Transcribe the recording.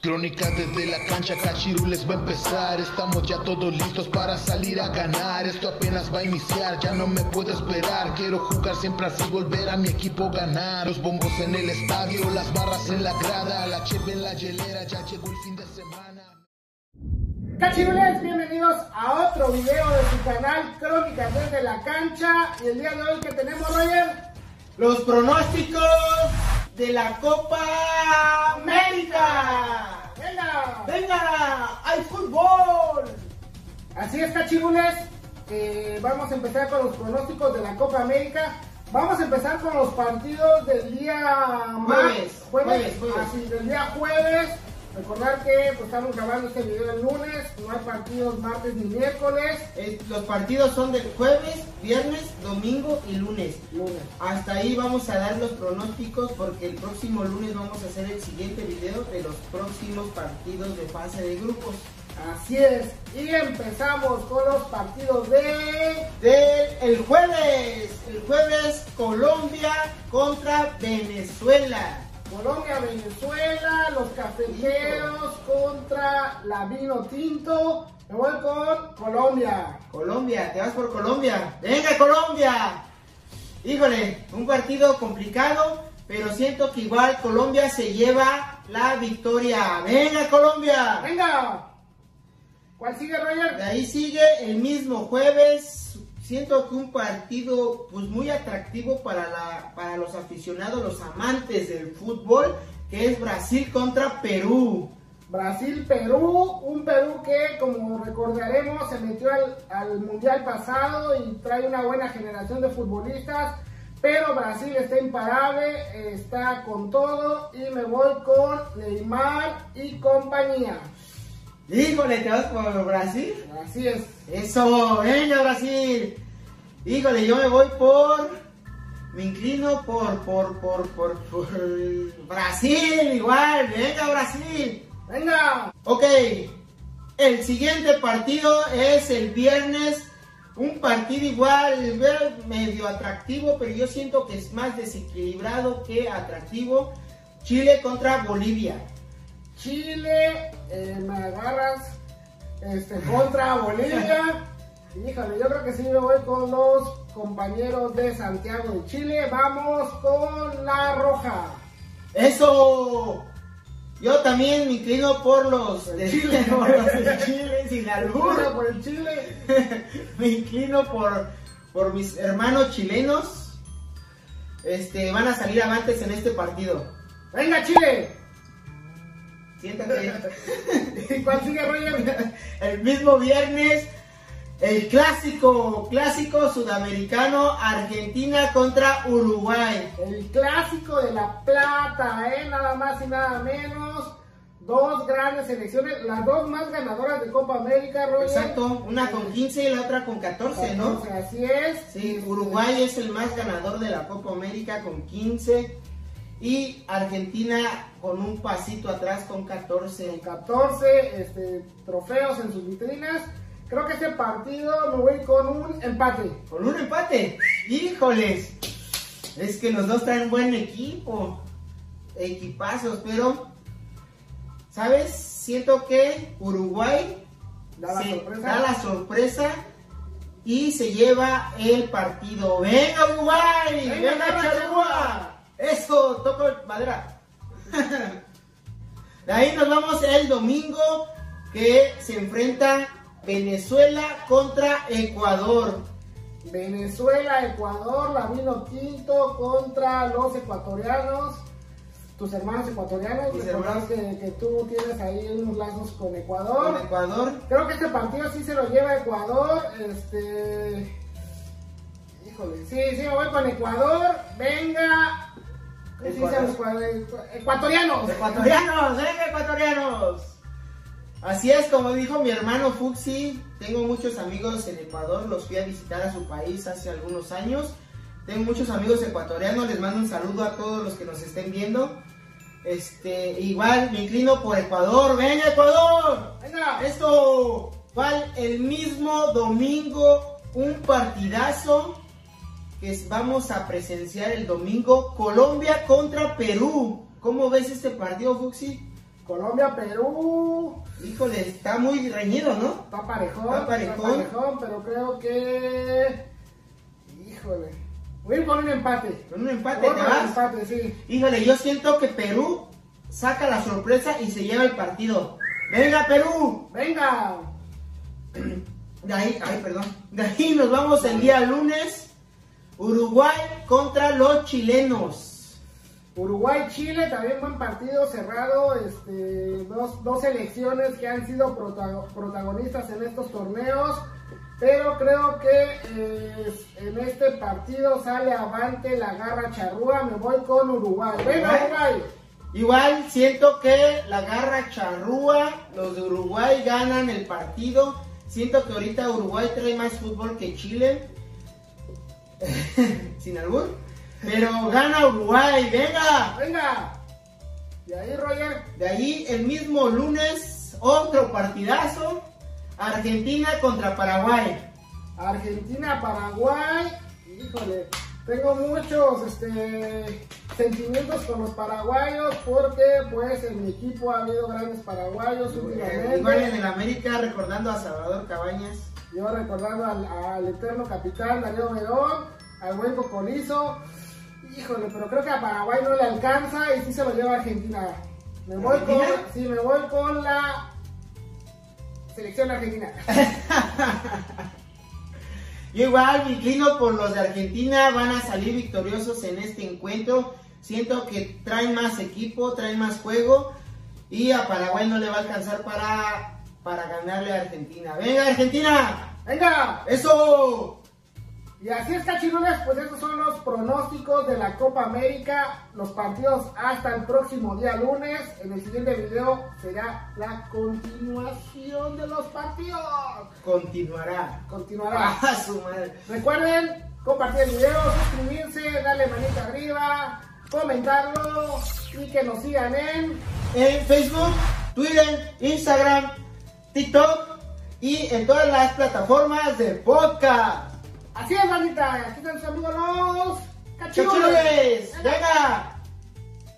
Crónica desde la cancha, Cachirules va a empezar. Estamos ya todos listos para salir a ganar. Esto apenas va a iniciar, ya no me puedo esperar. Quiero jugar siempre así, volver a mi equipo ganar. Los bombos en el estadio, las barras en la grada, la cheve en la hielera, ya llegó el fin de semana. Cachirules, bienvenidos a otro video de su canal Crónicas desde la cancha. Y el día de hoy que tenemos, Roger, Los pronósticos de la Copa América. venga. Venga, hay fútbol. Así es, Cachirules. Eh, vamos a empezar con los pronósticos de la Copa América. Vamos a empezar con los partidos del día Jueves, jueves, jueves. Así, del día jueves. Recordar que pues, estamos grabando este video el lunes. No hay partidos martes ni miércoles. Eh, los partidos son del jueves, viernes, domingo y lunes. Lunes. Hasta ahí vamos a dar los pronósticos porque el próximo lunes vamos a hacer el siguiente video de los próximos partidos de fase de grupos. Así es. Y empezamos con los partidos de Del el jueves, el jueves Colombia contra Venezuela. Colombia, Venezuela, los cafeteros contra la vino tinto. Me voy con Colombia. Colombia, te vas por Colombia. Venga Colombia. Híjole, un partido complicado, pero siento que igual Colombia se lleva la victoria. Venga Colombia. Venga. ¿Cuál sigue, De Roger? ahí sigue el mismo jueves. Siento que un partido pues muy atractivo para, la, para los aficionados, los amantes del fútbol, que es Brasil contra Perú. Brasil, Perú. Un Perú que, como recordaremos, se metió al, al mundial pasado y trae una buena generación de futbolistas. Pero Brasil está imparable, está con todo y me voy con Neymar y compañía. Híjole, ¿te vas por Brasil? Así es. Eso, venga Brasil. Híjole, yo me voy por. Me inclino por, por, por, por, por Brasil, igual. Venga Brasil. Venga. Ok, el siguiente partido es el viernes. Un partido igual, medio atractivo, pero yo siento que es más desequilibrado que atractivo. Chile contra Bolivia. Chile, eh, me agarras este, contra Bolivia. Híjole, yo creo que sí me voy con los compañeros de Santiago de Chile. Vamos con la roja. Eso. Yo también me inclino por los de Chile. por los de Chile, sin albur. Por el Chile. me inclino por, por mis hermanos chilenos. Este, van a salir avantes en este partido. Venga, Chile. Siéntate. ¿Y cuál sigue, Roger? El mismo viernes, el clásico, clásico sudamericano, Argentina contra Uruguay. El clásico de la plata, ¿eh? Nada más y nada menos. Dos grandes selecciones, las dos más ganadoras de Copa América, Roger. Exacto, una con 15 y la otra con 14, ¿no? 14, Así es. Sí, Uruguay es el más ganador de la Copa América con 15 y Argentina con un pasito atrás con 14. 14 este, trofeos en sus vitrinas. Creo que este partido me voy con un empate. Con un empate. Híjoles. Es que los dos traen buen equipo. Equipazos, pero ¿sabes? Siento que Uruguay Da la sorpresa. da la sorpresa y se lleva el partido. ¡Venga Uruguay! Venga. Charrúa! Eso, toco madera. De ahí nos vamos el domingo que se enfrenta Venezuela contra Ecuador. Venezuela, Ecuador, la vino quinto contra los ecuatorianos. Tus hermanos ecuatorianos. Recordar hermanos. que, que tú tienes ahí unos lazos con Ecuador. Con Ecuador. Creo que este partido sí se lo lleva Ecuador. Este. Híjole, sí, sí, me voy con Ecuador. Venga. Ecuatorianos. Ecuatorianos, venga ecuatorianos. Así es, como dijo mi hermano Fuxi, tengo muchos amigos en Ecuador, los fui a visitar a su país hace algunos años. Tengo muchos amigos ecuatorianos, les mando un saludo a todos los que nos estén viendo. Este, igual me inclino por Ecuador, venga Ecuador. Venga. Esto, igual el mismo domingo, un partidazo que vamos a presenciar el domingo, Colombia contra Perú. ¿Cómo ves este partido, Fuxi? Colombia, Perú. Híjole, está muy reñido, ¿no? Está parejón. Está parejón. pero creo que. Híjole. Voy a ir con un empate. Con un empate, ¿te un vas? empate, sí. Híjole, yo siento que Perú saca la sorpresa y se lleva el partido. ¡Venga, Perú! Venga. De ahí, ay, perdón. De ahí nos vamos el día lunes. Uruguay contra los chilenos. Uruguay-Chile, también buen partido cerrado. Este, dos, dos selecciones que han sido protago- protagonistas en estos torneos. Pero creo que eh, en este partido sale avante la garra charrúa. Me voy con Uruguay. Venga, Uruguay. Uruguay. Igual siento que la garra charrúa, los de Uruguay ganan el partido. Siento que ahorita Uruguay trae más fútbol que Chile. Sin albur. Pero gana Uruguay, venga. Venga. Y ahí, Roger. De ahí el mismo lunes, otro partidazo. Argentina contra Paraguay. Argentina, Paraguay. Híjole, tengo muchos este, sentimientos con los paraguayos porque pues en mi equipo ha habido grandes paraguayos últimamente. Igual en el América recordando a Salvador Cabañas. Yo recordando al, al eterno capitán Darío Verón, al buen Cocolizo. Híjole, pero creo que a Paraguay no le alcanza y sí se lo lleva a Argentina. Me voy con, sí, me voy con la selección argentina. Yo igual me inclino por los de Argentina, van a salir victoriosos en este encuentro. Siento que traen más equipo, traen más juego y a Paraguay no le va a alcanzar para, para ganarle a Argentina. ¡Venga, Argentina! ¡Venga! ¡Eso! Y así es, cachirules, pues estos son los pronósticos de la Copa América, los partidos hasta el próximo día lunes. En el siguiente video será la continuación de los partidos. Continuará. Continuará. ¡Ah, su madre! Recuerden compartir el video, suscribirse, darle manita arriba, comentarlo y que nos sigan en En Facebook, Twitter, Instagram, TikTok y en todas las plataformas de podcast. Así es, bandita. Aquí están sus amigos los. ¡Cachules! ¡Venga!